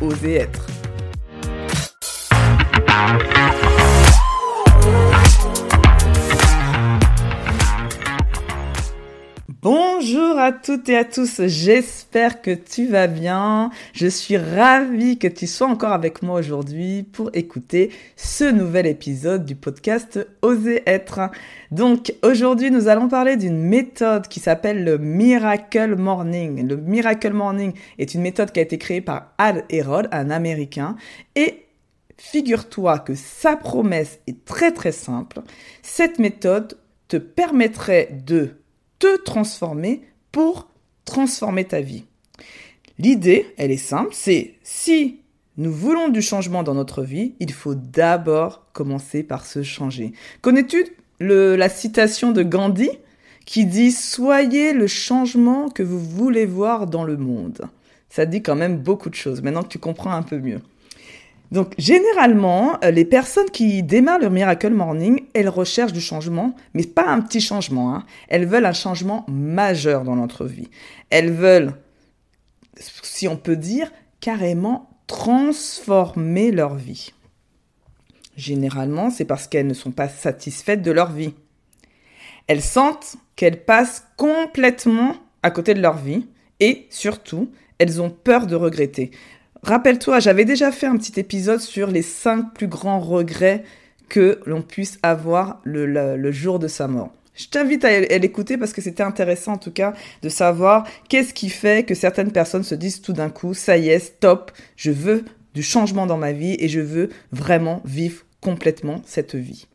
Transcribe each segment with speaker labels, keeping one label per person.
Speaker 1: Oser être. Bonjour à toutes et à tous, j'espère que tu vas bien. Je suis ravie que tu sois encore avec moi aujourd'hui pour écouter ce nouvel épisode du podcast Oser être. Donc aujourd'hui nous allons parler d'une méthode qui s'appelle le Miracle Morning. Le Miracle Morning est une méthode qui a été créée par Al Herod, un Américain, et figure-toi que sa promesse est très très simple. Cette méthode te permettrait de te transformer pour transformer ta vie. L'idée, elle est simple, c'est si nous voulons du changement dans notre vie, il faut d'abord commencer par se changer. Connais-tu la citation de Gandhi qui dit Soyez le changement que vous voulez voir dans le monde Ça dit quand même beaucoup de choses, maintenant que tu comprends un peu mieux. Donc généralement, euh, les personnes qui démarrent leur Miracle Morning, elles recherchent du changement, mais pas un petit changement. Hein. Elles veulent un changement majeur dans notre vie. Elles veulent, si on peut dire, carrément transformer leur vie. Généralement, c'est parce qu'elles ne sont pas satisfaites de leur vie. Elles sentent qu'elles passent complètement à côté de leur vie et surtout, elles ont peur de regretter. Rappelle-toi, j'avais déjà fait un petit épisode sur les cinq plus grands regrets que l'on puisse avoir le, jour de sa mort. Je t'invite à, l'écouter parce que c'était intéressant en tout cas de savoir qu'est-ce qui fait que certaines personnes se disent tout d'un coup, ça y est, stop, je veux du changement dans ma vie et je veux vraiment vivre complètement cette vie.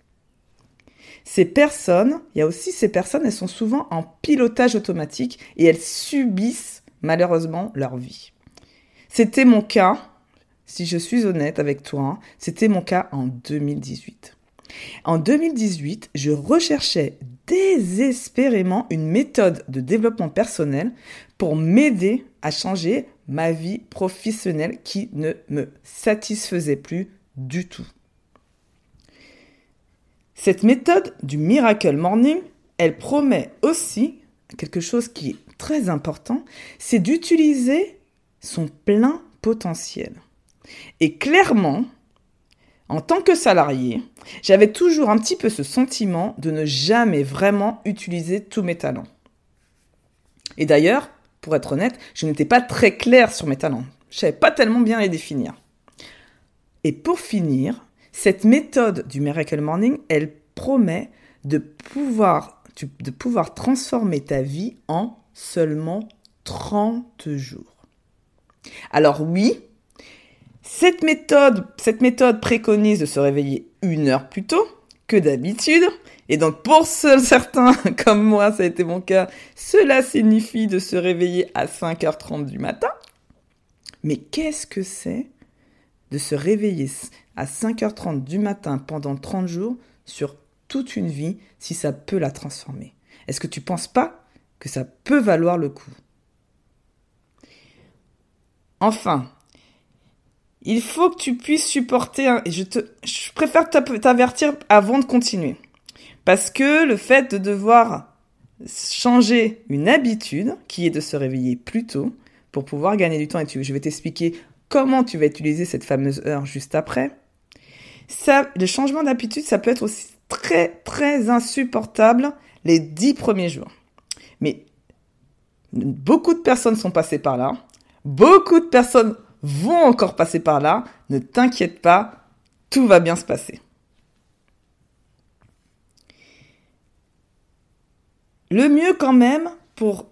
Speaker 1: Ces personnes, il y a aussi ces personnes, elles sont souvent en pilotage automatique et elles subissent malheureusement leur vie. C'était mon cas, si je suis honnête avec toi, hein, c'était mon cas en 2018. En 2018, je recherchais désespérément une méthode de développement personnel pour m'aider à changer ma vie professionnelle qui ne me satisfaisait plus du tout. Cette méthode du Miracle Morning, elle promet aussi quelque chose qui est très important, c'est d'utiliser son plein potentiel. Et clairement, en tant que salarié, j'avais toujours un petit peu ce sentiment de ne jamais vraiment utiliser tous mes talents. Et d'ailleurs, pour être honnête, je n'étais pas très clair sur mes talents. Je savais pas tellement bien les définir. Et pour finir, cette méthode du Miracle Morning, elle promet de pouvoir, de pouvoir transformer ta vie en seulement 30 jours. Alors oui, cette méthode, préconise de se réveiller une heure plus tôt que d'habitude. Et donc pour certains, comme moi, ça a été mon cas, cela signifie de se réveiller à 5h30 du matin. Mais qu'est-ce que c'est de se réveiller à 5h30 du matin pendant 30 jours sur toute une vie si ça peut la transformer? Est-ce que tu penses pas que ça peut valoir le coup? Enfin, il faut que tu puisses supporter un... Je, te, préfère t'avertir avant de continuer. Parce que le fait de devoir changer une habitude, qui est de se réveiller plus tôt, pour pouvoir gagner du temps, et je vais t'expliquer comment tu vas utiliser cette fameuse heure juste après. Ça, le changement d'habitude, ça peut être aussi très, très insupportable les dix premiers jours. Mais beaucoup de personnes sont passées par là. Beaucoup de personnes vont encore passer par là. Ne t'inquiète pas, tout va bien se passer. Le mieux quand même pour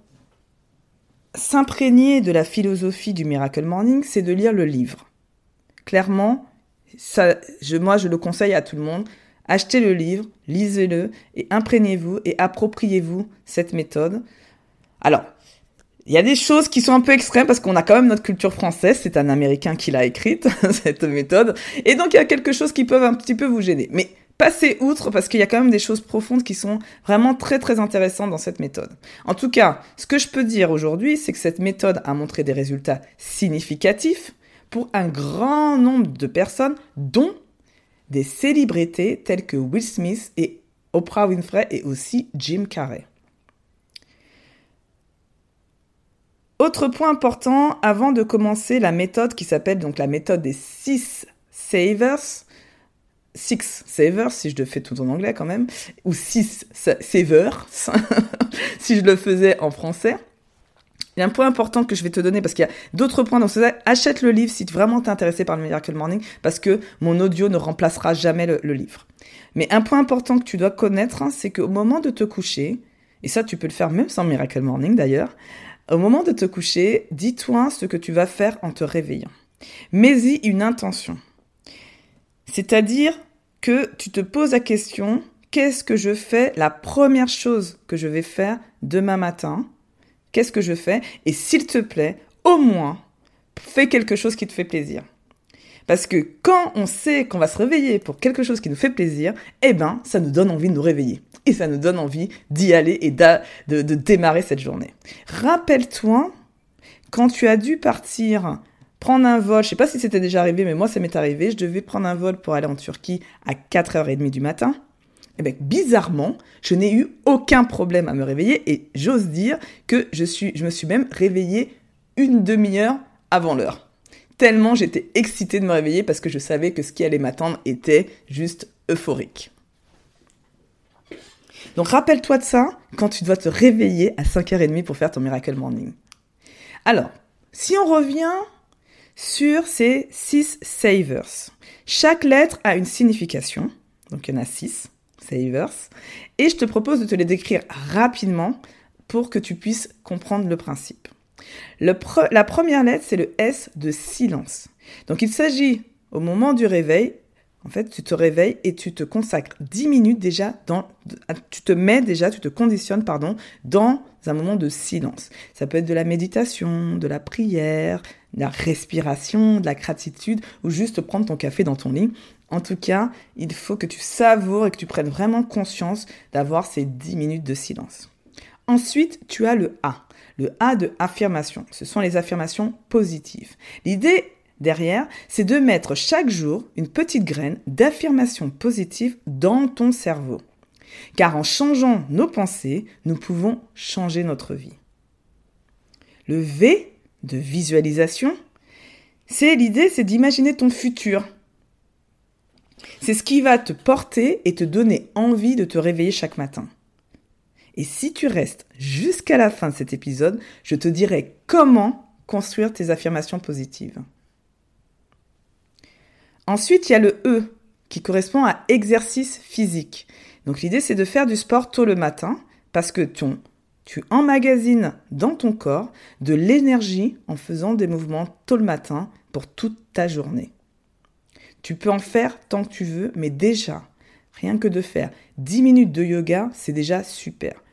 Speaker 1: s'imprégner de la philosophie du Miracle Morning, c'est de lire le livre. Clairement, ça, je, moi je le conseille à tout le monde. Achetez le livre, lisez-le et imprégnez-vous et appropriez-vous cette méthode. Alors, Il y a des choses qui sont un peu extrêmes parce qu'on a quand même notre culture française, c'est un Américain qui l'a écrite, cette méthode, et donc il y a quelque chose qui peut un petit peu vous gêner. Mais passez outre parce qu'il y a quand même des choses profondes qui sont vraiment très très intéressantes dans cette méthode. En tout cas, ce que je peux dire aujourd'hui, c'est que cette méthode a montré des résultats significatifs pour un grand nombre de personnes, dont des célébrités telles que Will Smith et Oprah Winfrey et aussi Jim Carrey. Autre point important avant de commencer la méthode qui s'appelle donc la méthode des six savers. Six savers, si je le fais tout en anglais quand même, ou six savers, si je le faisais en français. Il y a un point important que je vais te donner parce qu'il y a d'autres points. Donc, achète le livre si vraiment t'es intéressé par le Miracle Morning parce que mon audio ne remplacera jamais le, le livre. Mais un point important que tu dois connaître, hein, c'est qu'au moment de te coucher, et ça tu peux le faire même sans Miracle Morning d'ailleurs, au moment de te coucher, dis-toi ce que tu vas faire en te réveillant. Mets-y une intention. C'est-à-dire que tu te poses la question, qu'est-ce que je fais la première chose que je vais faire demain matin? Qu'est-ce que je fais? Et s'il te plaît, au moins, fais quelque chose qui te fait plaisir. Parce que quand on sait qu'on va se réveiller pour quelque chose qui nous fait plaisir, eh ben, ça nous donne envie de nous réveiller. Et ça nous donne envie d'y aller et de, de, démarrer cette journée. Rappelle-toi, quand tu as dû partir prendre un vol, je sais pas si c'était déjà arrivé, mais moi ça m'est arrivé, je devais prendre un vol pour aller en Turquie à 4h30 du matin. Eh bien, bizarrement, je n'ai eu aucun problème à me réveiller et j'ose dire que je, suis, je me suis même réveillée une demi-heure avant l'heure tellement j'étais excitée de me réveiller parce que je savais que ce qui allait m'attendre était juste euphorique. Donc rappelle-toi de ça quand tu dois te réveiller à 5h30 pour faire ton Miracle Morning. Alors, si on revient sur ces 6 savers, chaque lettre a une signification, donc il y en a 6 savers, et je te propose de te les décrire rapidement pour que tu puisses comprendre le principe la première lettre, c'est le S de silence. Donc il s'agit, au moment du réveil, en fait, tu te réveilles et tu te consacres 10 minutes déjà dans, tu te mets déjà, tu te conditionnes, pardon, dans un moment de silence. Ça peut être de la méditation, de la prière, de la respiration, de la gratitude, ou juste prendre ton café dans ton lit. En tout cas, il faut que tu savoures et que tu prennes vraiment conscience d'avoir ces 10 minutes de silence. Ensuite, tu as le A. Le A de affirmation, ce sont les affirmations positives. L'idée derrière, c'est de mettre chaque jour une petite graine d'affirmation positive dans ton cerveau. Car en changeant nos pensées, nous pouvons changer notre vie. Le V de visualisation, c'est l'idée, c'est d'imaginer ton futur. C'est ce qui va te porter et te donner envie de te réveiller chaque matin. Et si tu restes jusqu'à la fin de cet épisode, je te dirai comment construire tes affirmations positives. Ensuite, il y a le E qui correspond à exercice physique. Donc l'idée c'est de faire du sport tôt le matin parce que ton, tu emmagasines dans ton corps de l'énergie en faisant des mouvements tôt le matin pour toute ta journée. Tu peux en faire tant que tu veux, mais déjà, rien que de faire 10 minutes de yoga, c'est déjà super.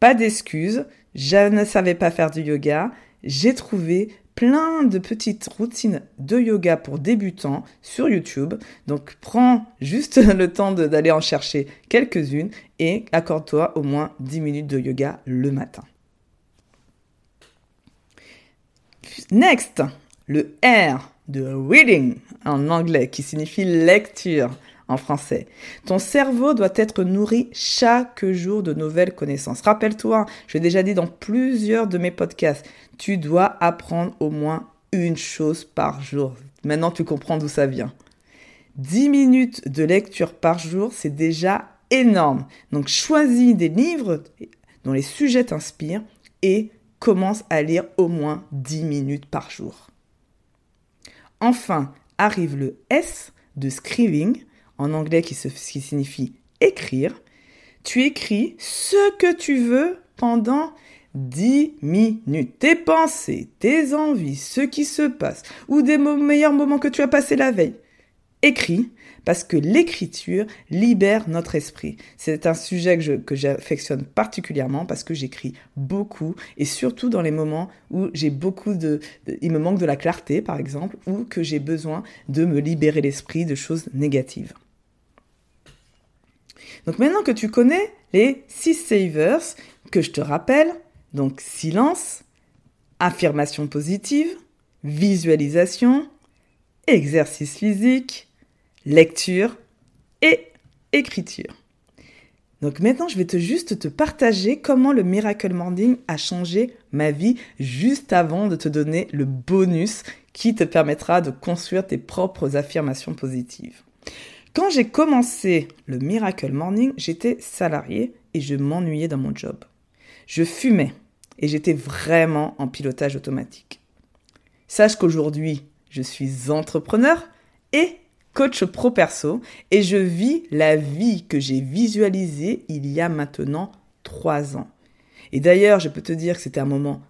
Speaker 1: Pas d'excuses, je ne savais pas faire du yoga. J'ai trouvé plein de petites routines de yoga pour débutants sur YouTube. Donc prends juste le temps d'aller en chercher quelques-unes et accorde-toi au moins 10 minutes de yoga le matin. Next, le R de reading en anglais qui signifie lecture en français. Ton cerveau doit être nourri chaque jour de nouvelles connaissances. Rappelle-toi, je l'ai déjà dit dans plusieurs de mes podcasts, tu dois apprendre au moins une chose par jour. Maintenant, tu comprends d'où ça vient. 10 minutes de lecture par jour, c'est déjà énorme. Donc choisis des livres dont les sujets t'inspirent et commence à lire au moins 10 minutes par jour. Enfin, arrive le S de scriving, en anglais qui, signifie écrire, tu écris ce que tu veux pendant 10 minutes. Tes pensées, tes envies, ce qui se passe, ou des meilleurs moments que tu as passés la veille. Écris, parce que l'écriture libère notre esprit. C'est un sujet que j'affectionne particulièrement parce que j'écris beaucoup et surtout dans les moments où j'ai beaucoup de, il me manque de la clarté par exemple ou que j'ai besoin de me libérer l'esprit de choses négatives. Donc maintenant que tu connais les six savers, que je te rappelle, donc silence, affirmation positive, visualisation, exercice physique, lecture et écriture. Donc maintenant, je vais te juste te partager comment le Miracle Morning a changé ma vie juste avant de te donner le bonus qui te permettra de construire tes propres affirmations positives. Quand j'ai commencé le Miracle Morning, j'étais salarié et je m'ennuyais dans mon job. Je fumais et j'étais vraiment en pilotage automatique. Sache qu'aujourd'hui, je suis entrepreneur et coach pro perso et je vis la vie que j'ai visualisée il y a maintenant trois ans. Et d'ailleurs, je peux te dire que c'était un moment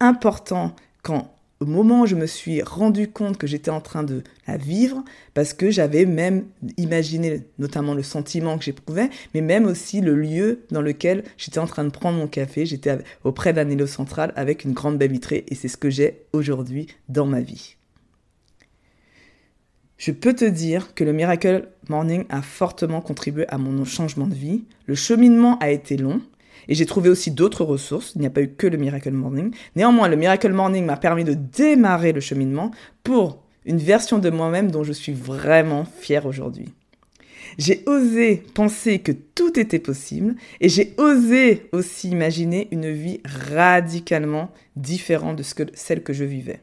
Speaker 1: important quand au moment où je me suis rendu compte que j'étais en train de la vivre, parce que j'avais même imaginé notamment le sentiment que j'éprouvais, mais même aussi le lieu dans lequel j'étais en train de prendre mon café. J'étais auprès d'un îlot central avec une grande baie vitrée et c'est ce que j'ai aujourd'hui dans ma vie. Je peux te dire que le Miracle Morning a fortement contribué à mon changement de vie. Le cheminement a été long, et j'ai trouvé aussi d'autres ressources. Il n'y a pas eu que le Miracle Morning. Néanmoins, le Miracle Morning m'a permis de démarrer le cheminement pour une version de moi-même dont je suis vraiment fière aujourd'hui. J'ai osé penser que tout était possible et j'ai osé aussi imaginer une vie radicalement différente de celle que je vivais.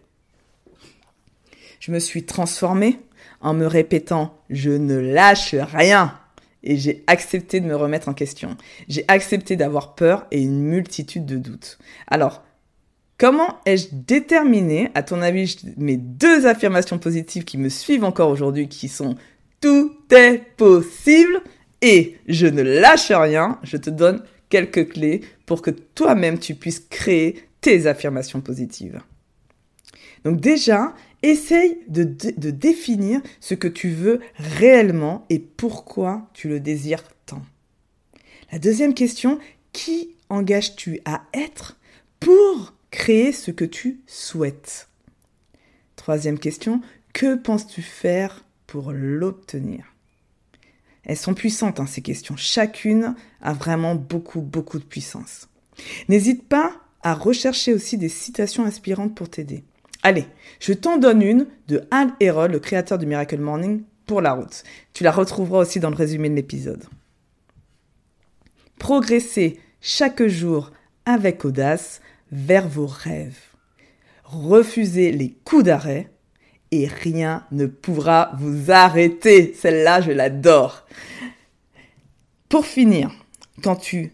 Speaker 1: Je me suis transformée en me répétant je ne lâche rien et j'ai accepté de me remettre en question. J'ai accepté d'avoir peur et une multitude de doutes. Alors, comment ai-je déterminé, à ton avis, mes deux affirmations positives qui me suivent encore aujourd'hui, qui sont tout est possible et je ne lâche rien, je te donne quelques clés pour que toi-même tu puisses créer tes affirmations positives. Donc déjà, Essaye de, définir ce que tu veux réellement et pourquoi tu le désires tant. La deuxième question, qui engages-tu à être pour créer ce que tu souhaites? Troisième question, que penses-tu faire pour l'obtenir? Elles sont puissantes, hein, ces questions. Chacune a vraiment beaucoup, beaucoup de puissance. N'hésite pas à rechercher aussi des citations inspirantes pour t'aider. Allez, je t'en donne une de Al Herold, le créateur du Miracle Morning, pour la route. Tu la retrouveras aussi dans le résumé de l'épisode. Progressez chaque jour avec audace vers vos rêves. Refusez les coups d'arrêt et rien ne pourra vous arrêter. Celle-là, je l'adore. Pour finir, quand tu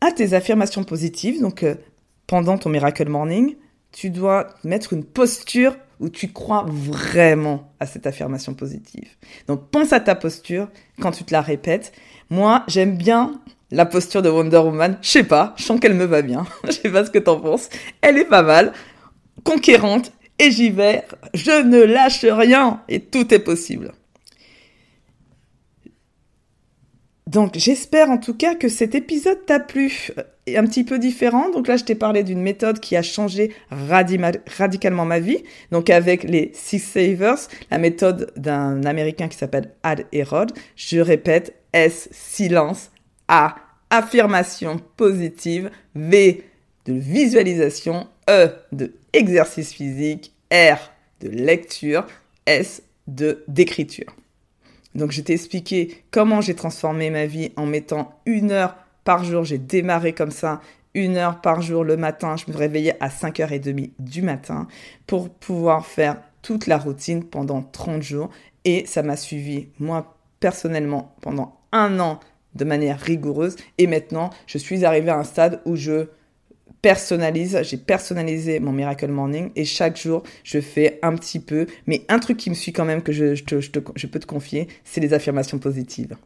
Speaker 1: as tes affirmations positives, donc euh, pendant ton Miracle Morning, tu dois mettre une posture où tu crois vraiment à cette affirmation positive. Donc pense à ta posture quand tu te la répètes. Moi, j'aime bien la posture de Wonder Woman. Je sais pas, je sens qu'elle me va bien. Je sais pas ce que t'en penses. Elle est pas mal, conquérante, et j'y vais. Je ne lâche rien et tout est possible. Donc j'espère en tout cas que cet épisode t'a plu. Un petit peu différent. Donc là, je t'ai parlé d'une méthode qui a changé radicalement ma vie. Donc avec les Six Savers, la méthode d'un Américain qui s'appelle Ad Herod. Je répète, S, silence, A, affirmation positive, V, de visualisation, E, de exercice physique, R, de lecture, S, de d'écriture. Donc je t'ai expliqué comment j'ai transformé ma vie en mettant une heure par jour. J'ai démarré comme ça, une heure par jour le matin. Je me réveillais à 5h30 du matin pour pouvoir faire toute la routine pendant 30 jours. Et ça m'a suivi, moi, personnellement, pendant un an de manière rigoureuse. Et maintenant, je suis arrivé à un stade où je personnalise, j'ai personnalisé mon Miracle Morning et chaque jour je fais un petit peu, mais un truc qui me suit quand même que je, je, peux te confier, c'est les affirmations positives.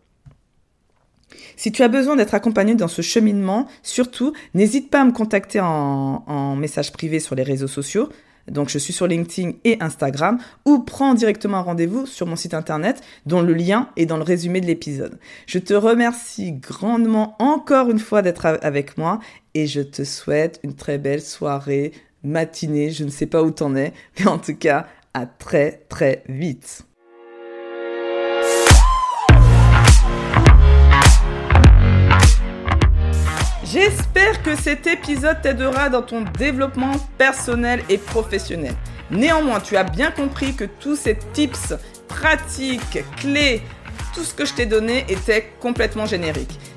Speaker 1: Si tu as besoin d'être accompagné dans ce cheminement, surtout, n'hésite pas à me contacter en, message privé sur les réseaux sociaux. donc je suis sur LinkedIn et Instagram, ou prends directement un rendez-vous sur mon site internet dont le lien est dans le résumé de l'épisode. Je te remercie grandement encore une fois d'être avec moi et je te souhaite une très belle soirée, matinée, je ne sais pas où t'en es, mais en tout cas, à très très vite. J'espère que cet épisode t'aidera dans ton développement personnel et professionnel. Néanmoins, tu as bien compris que tous ces tips, pratiques, clés, tout ce que je t'ai donné était complètement générique.